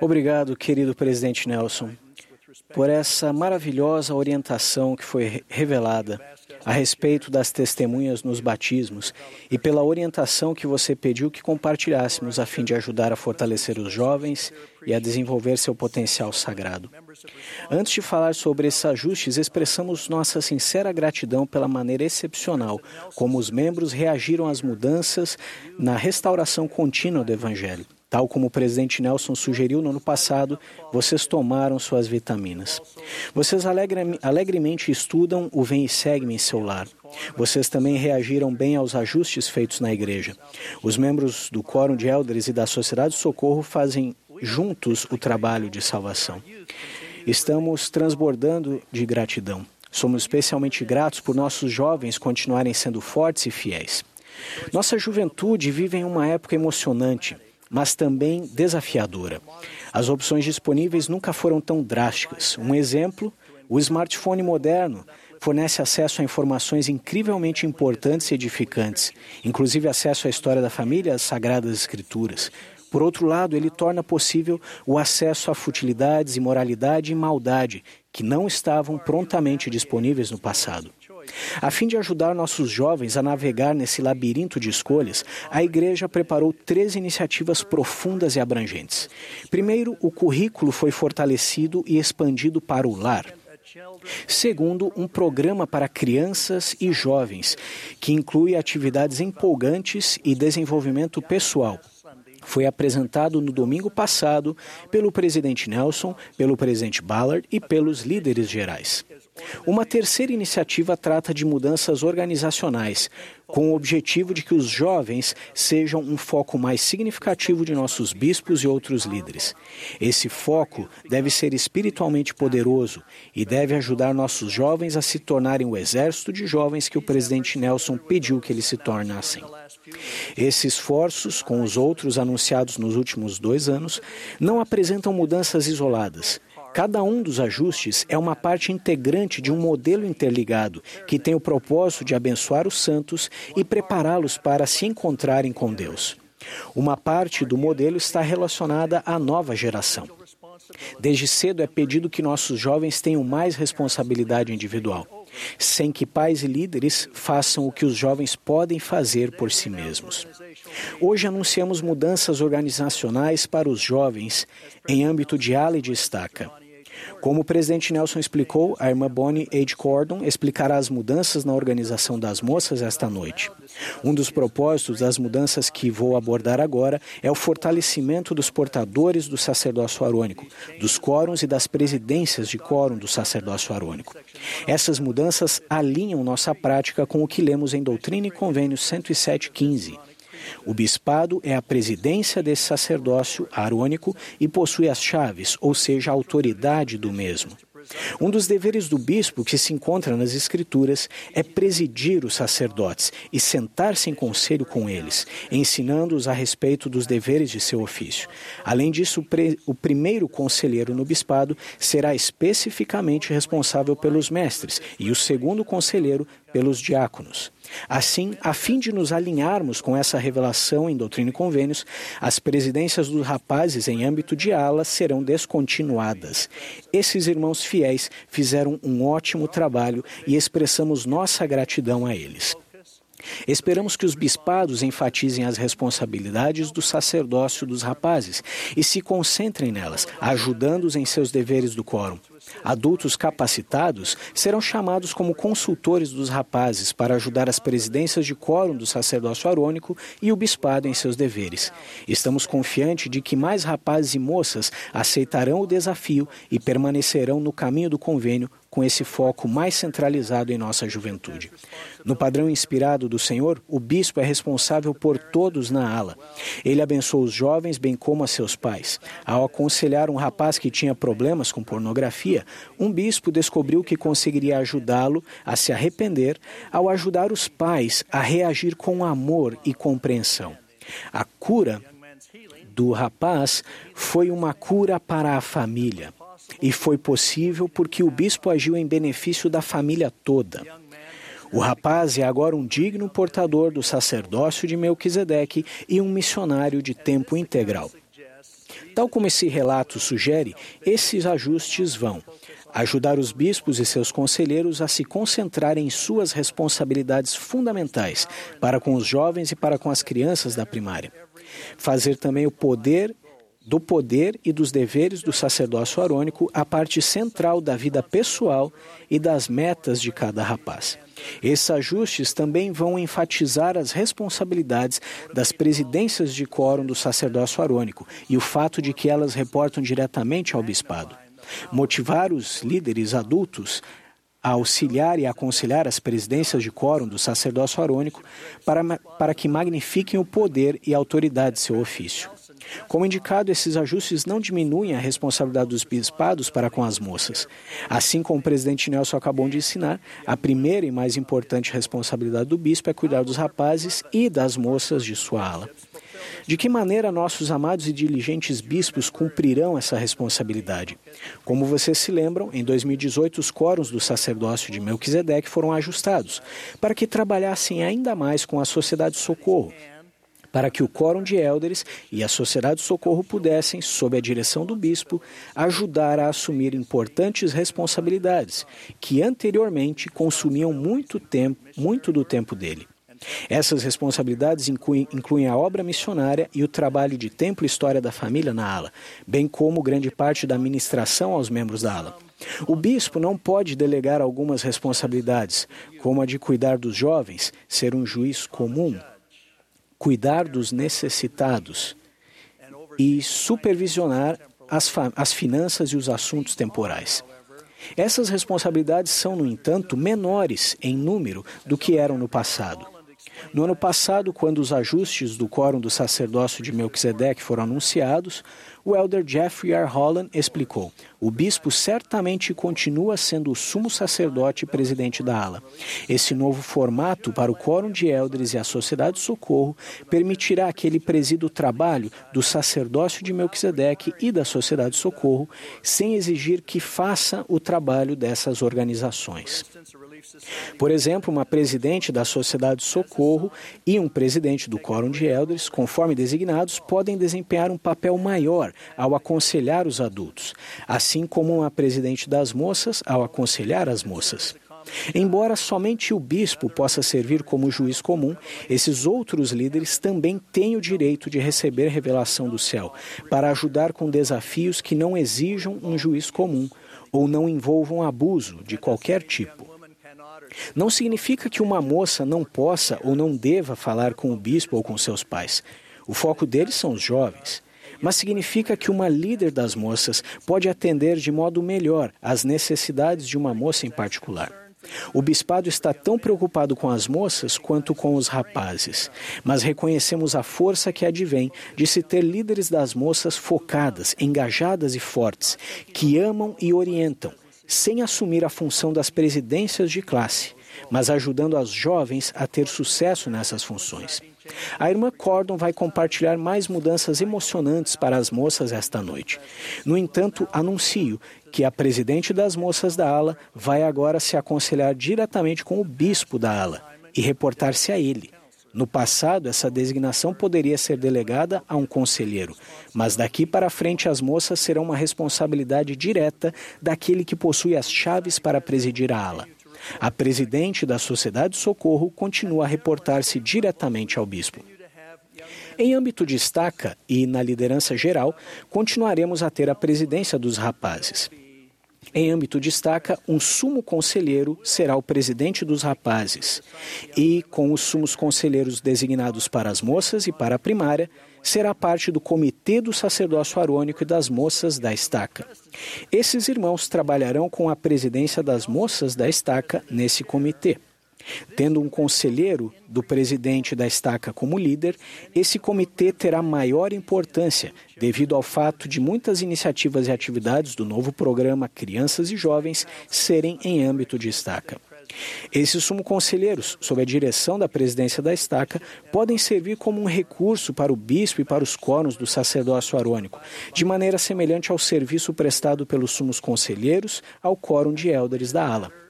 Obrigado, querido presidente Nelson, por essa maravilhosa orientação que foi revelada a respeito das testemunhas nos batismos e pela orientação que você pediu que compartilhássemos a fim de ajudar a fortalecer os jovens e a desenvolver seu potencial sagrado. Antes de falar sobre esses ajustes, expressamos nossa sincera gratidão pela maneira excepcional como os membros reagiram às mudanças na restauração contínua do Evangelho. Tal como o presidente Nelson sugeriu no ano passado, vocês tomaram suas vitaminas. Vocês alegre, alegremente estudam o Vem e Segue-me em seu lar. Vocês também reagiram bem aos ajustes feitos na igreja. Os membros do Quórum de Elders e da Sociedade de Socorro fazem juntos o trabalho de salvação. Estamos transbordando de gratidão. Somos especialmente gratos por nossos jovens continuarem sendo fortes e fiéis. Nossa juventude vive em uma época emocionante mas também desafiadora. As opções disponíveis nunca foram tão drásticas. Um exemplo: o smartphone moderno fornece acesso a informações incrivelmente importantes e edificantes, inclusive acesso à história da família e às sagradas escrituras. Por outro lado, ele torna possível o acesso a futilidades, imoralidade e maldade que não estavam prontamente disponíveis no passado. A fim de ajudar nossos jovens a navegar nesse labirinto de escolhas, a Igreja preparou três iniciativas profundas e abrangentes. Primeiro, o currículo foi fortalecido e expandido para o lar. Segundo, um programa para crianças e jovens, que inclui atividades empolgantes e desenvolvimento pessoal. Foi apresentado no domingo passado pelo presidente Nelson, pelo presidente Ballard e pelos líderes gerais. Uma terceira iniciativa trata de mudanças organizacionais, com o objetivo de que os jovens sejam um foco mais significativo de nossos bispos e outros líderes. Esse foco deve ser espiritualmente poderoso e deve ajudar nossos jovens a se tornarem o exército de jovens que o presidente Nelson pediu que eles se tornassem. Esses esforços, com os outros anunciados nos últimos dois anos, não apresentam mudanças isoladas, Cada um dos ajustes é uma parte integrante de um modelo interligado que tem o propósito de abençoar os santos e prepará-los para se encontrarem com Deus. Uma parte do modelo está relacionada à nova geração. Desde cedo é pedido que nossos jovens tenham mais responsabilidade individual, sem que pais e líderes façam o que os jovens podem fazer por si mesmos. Hoje anunciamos mudanças organizacionais para os jovens em âmbito de ala e de estaca. Como o presidente Nelson explicou, a irmã Bonnie H. Cordon explicará as mudanças na organização das moças esta noite. Um dos propósitos das mudanças que vou abordar agora é o fortalecimento dos portadores do sacerdócio arônico, dos quórums e das presidências de quórum do sacerdócio arônico. Essas mudanças alinham nossa prática com o que lemos em Doutrina e Convênio 107.15 o bispado é a presidência desse sacerdócio arônico e possui as chaves, ou seja, a autoridade do mesmo. Um dos deveres do bispo, que se encontra nas Escrituras, é presidir os sacerdotes e sentar-se em conselho com eles, ensinando-os a respeito dos deveres de seu ofício. Além disso, o primeiro conselheiro no bispado será especificamente responsável pelos mestres e o segundo conselheiro pelos diáconos. Assim, a fim de nos alinharmos com essa revelação em Doutrina e Convênios, as presidências dos rapazes em âmbito de alas serão descontinuadas. Esses irmãos fiéis fizeram um ótimo trabalho e expressamos nossa gratidão a eles. Esperamos que os bispados enfatizem as responsabilidades do sacerdócio dos rapazes e se concentrem nelas, ajudando-os em seus deveres do quórum. Adultos capacitados serão chamados como consultores dos rapazes para ajudar as presidências de quórum do sacerdócio arônico e o bispado em seus deveres. Estamos confiantes de que mais rapazes e moças aceitarão o desafio e permanecerão no caminho do convênio com esse foco mais centralizado em nossa juventude. No padrão inspirado do Senhor, o bispo é responsável por todos na ala. Ele abençoa os jovens, bem como a seus pais. Ao aconselhar um rapaz que tinha problemas com pornografia, um bispo descobriu que conseguiria ajudá-lo a se arrepender ao ajudar os pais a reagir com amor e compreensão. A cura do rapaz foi uma cura para a família. E foi possível porque o bispo agiu em benefício da família toda. O rapaz é agora um digno portador do sacerdócio de Melquisedeque e um missionário de tempo integral. Tal como esse relato sugere, esses ajustes vão ajudar os bispos e seus conselheiros a se concentrarem em suas responsabilidades fundamentais para com os jovens e para com as crianças da primária. Fazer também o poder do poder e dos deveres do sacerdócio arônico a parte central da vida pessoal e das metas de cada rapaz. Esses ajustes também vão enfatizar as responsabilidades das presidências de quórum do sacerdócio arônico e o fato de que elas reportam diretamente ao bispado. Motivar os líderes adultos a auxiliar e aconselhar as presidências de quórum do sacerdócio arônico para, para que magnifiquem o poder e a autoridade de seu ofício. Como indicado, esses ajustes não diminuem a responsabilidade dos bispados para com as moças. Assim como o presidente Nelson acabou de ensinar, a primeira e mais importante responsabilidade do bispo é cuidar dos rapazes e das moças de sua ala. De que maneira nossos amados e diligentes bispos cumprirão essa responsabilidade? Como vocês se lembram, em 2018 os quóruns do sacerdócio de Melquisedeque foram ajustados para que trabalhassem ainda mais com a sociedade socorro para que o Quórum de Élderes e a Sociedade de Socorro pudessem, sob a direção do bispo, ajudar a assumir importantes responsabilidades que anteriormente consumiam muito tempo, muito do tempo dele. Essas responsabilidades incluem, incluem, a obra missionária e o trabalho de templo e história da família na ala, bem como grande parte da administração aos membros da ala. O bispo não pode delegar algumas responsabilidades, como a de cuidar dos jovens, ser um juiz comum, cuidar dos necessitados e supervisionar as, as finanças e os assuntos temporais. Essas responsabilidades são, no entanto, menores em número do que eram no passado. No ano passado, quando os ajustes do quórum do sacerdócio de Melquisedeque foram anunciados, o elder Jeffrey R. Holland explicou: o bispo certamente continua sendo o sumo sacerdote e presidente da ala. Esse novo formato para o quórum de elders e a sociedade de socorro permitirá que ele presida o trabalho do sacerdócio de Melquisedeque e da sociedade de socorro, sem exigir que faça o trabalho dessas organizações. Por exemplo, uma presidente da Sociedade de Socorro e um presidente do Quórum de Elders, conforme designados, podem desempenhar um papel maior ao aconselhar os adultos, assim como uma presidente das moças ao aconselhar as moças. Embora somente o bispo possa servir como juiz comum, esses outros líderes também têm o direito de receber revelação do céu, para ajudar com desafios que não exijam um juiz comum ou não envolvam abuso de qualquer tipo. Não significa que uma moça não possa ou não deva falar com o bispo ou com seus pais. O foco deles são os jovens. Mas significa que uma líder das moças pode atender de modo melhor às necessidades de uma moça em particular. O bispado está tão preocupado com as moças quanto com os rapazes, mas reconhecemos a força que advém de se ter líderes das moças focadas, engajadas e fortes, que amam e orientam, sem assumir a função das presidências de classe, mas ajudando as jovens a ter sucesso nessas funções. A irmã Cordon vai compartilhar mais mudanças emocionantes para as moças esta noite. No entanto, anuncio que a presidente das moças da ala vai agora se aconselhar diretamente com o bispo da ala e reportar-se a ele. No passado, essa designação poderia ser delegada a um conselheiro, mas daqui para frente as moças serão uma responsabilidade direta daquele que possui as chaves para presidir a ala. A presidente da Sociedade de Socorro continua a reportar-se diretamente ao bispo. Em âmbito de estaca e na liderança geral, continuaremos a ter a presidência dos rapazes. Em âmbito de estaca, um sumo conselheiro será o presidente dos rapazes, e, com os sumos conselheiros designados para as moças e para a primária, será parte do comitê do sacerdócio arônico e das moças da estaca. Esses irmãos trabalharão com a presidência das moças da estaca nesse comitê. Tendo um conselheiro do presidente da estaca como líder, esse comitê terá maior importância devido ao fato de muitas iniciativas e atividades do novo programa Crianças e Jovens serem em âmbito de estaca. Esses sumo-conselheiros, sob a direção da presidência da estaca, podem servir como um recurso para o bispo e para os cornos do sacerdócio arônico, de maneira semelhante ao serviço prestado pelos sumos conselheiros ao quórum de élderes da ala.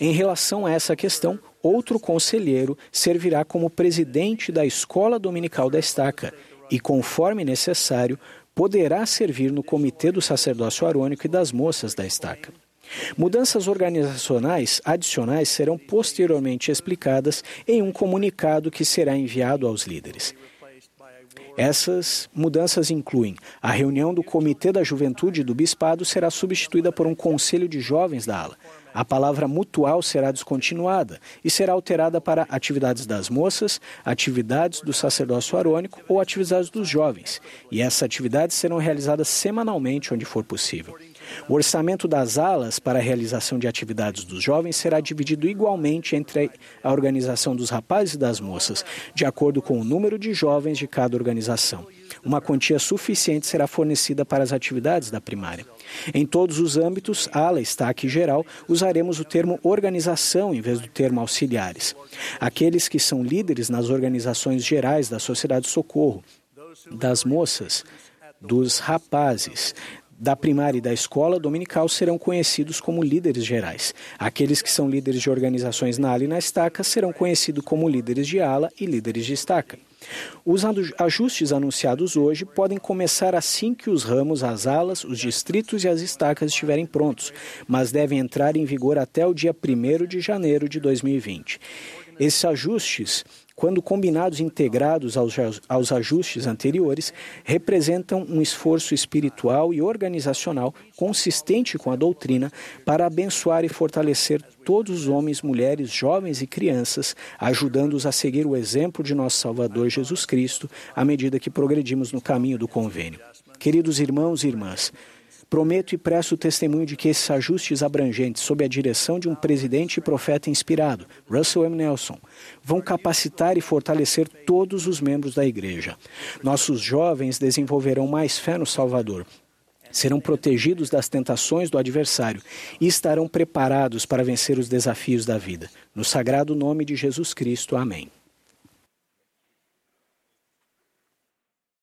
Em relação a essa questão, outro conselheiro servirá como presidente da escola dominical da estaca e, conforme necessário, poderá servir no comitê do sacerdócio arônico e das moças da estaca. Mudanças organizacionais adicionais serão posteriormente explicadas em um comunicado que será enviado aos líderes. Essas mudanças incluem a reunião do Comitê da Juventude do Bispado será substituída por um Conselho de Jovens da ala. A palavra mutual será descontinuada e será alterada para atividades das moças, atividades do sacerdócio arônico ou atividades dos jovens. E essas atividades serão realizadas semanalmente onde for possível. O orçamento das alas para a realização de atividades dos jovens será dividido igualmente entre a organização dos rapazes e das moças, de acordo com o número de jovens de cada organização. Uma quantia suficiente será fornecida para as atividades da primária. Em todos os âmbitos, ala, está aqui geral, usaremos o termo organização em vez do termo auxiliares. Aqueles que são líderes nas organizações gerais da sociedade socorro, das moças, dos rapazes, da primária e da escola dominical serão conhecidos como líderes gerais. Aqueles que são líderes de organizações na ala e na estaca serão conhecidos como líderes de ala e líderes de estaca. Os ajustes anunciados hoje podem começar assim que os ramos, as alas, os distritos e as estacas estiverem prontos, mas devem entrar em vigor até o dia 1 de janeiro de 2020. Esses ajustes quando combinados e integrados aos, ajustes anteriores, representam um esforço espiritual e organizacional consistente com a doutrina para abençoar e fortalecer todos os homens, mulheres, jovens e crianças, ajudando-os a seguir o exemplo de nosso Salvador Jesus Cristo à medida que progredimos no caminho do convênio. Queridos irmãos e irmãs, Prometo e presto testemunho de que esses ajustes abrangentes, sob a direção de um presidente e profeta inspirado, Russell M. Nelson, vão capacitar e fortalecer todos os membros da Igreja. Nossos jovens desenvolverão mais fé no Salvador, serão protegidos das tentações do adversário e estarão preparados para vencer os desafios da vida. No sagrado nome de Jesus Cristo. Amém.